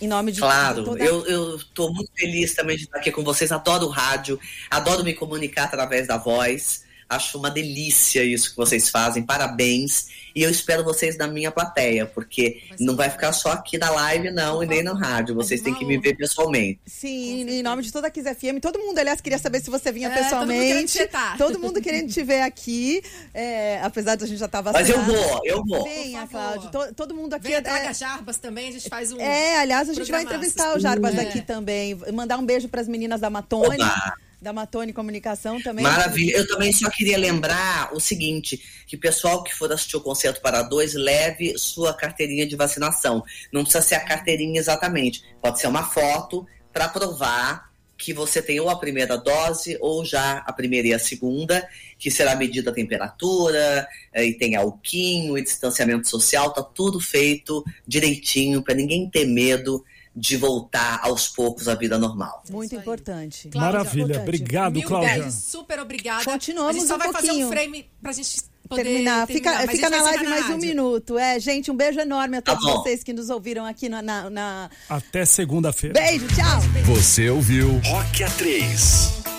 Em nome de Claro, toda- eu, eu tô muito feliz também de estar aqui com vocês. Adoro o rádio, adoro me comunicar através da voz. Acho uma delícia isso que vocês fazem. Parabéns. E eu espero vocês na minha plateia, porque ser não vai ficar só aqui na live, não, e nem no rádio. Vocês têm que me ver pessoalmente. Sim, em nome de toda a Kiss FM. Todo mundo, aliás, queria saber se você vinha É, todo mundo pessoalmente. querendo te chetar. Todo mundo querendo te ver aqui. É, apesar de a gente já estar Mas eu vou, eu vou. Venha. Cláudio. To- todo mundo aqui Venha, é- traga Jarbas também, a gente faz um... É, aliás, a gente vai entrevistar o Jarbas É. aqui também. Mandar um beijo para as meninas da Matone, Oba! Da Matone Comunicação também. Maravilha. Eu também só queria lembrar o seguinte: que o pessoal que for assistir o concerto para dois, leve sua carteirinha de vacinação. Não precisa ser a carteirinha exatamente. Pode ser uma foto para provar que você tem ou a primeira dose ou já a primeira e a segunda, que será medida a temperatura, eh, e tem alquinho e distanciamento social, tá tudo feito direitinho para ninguém ter medo de voltar aos poucos à vida normal. Muito Isso aí. importante. Cláudia, Maravilha. importante. Obrigado, Mil Cláudia. beijos, super obrigada. Continuamos A gente só um vai fazer pouquinho. um frame pra gente poder Terminar. Fica, terminar, fica a na live mais na um rádio. minuto. É, gente, um beijo enorme a Tá todos vocês que nos ouviram aqui na. na- na- Até segunda-feira. Beijo, tchau. Você ouviu Rock A3.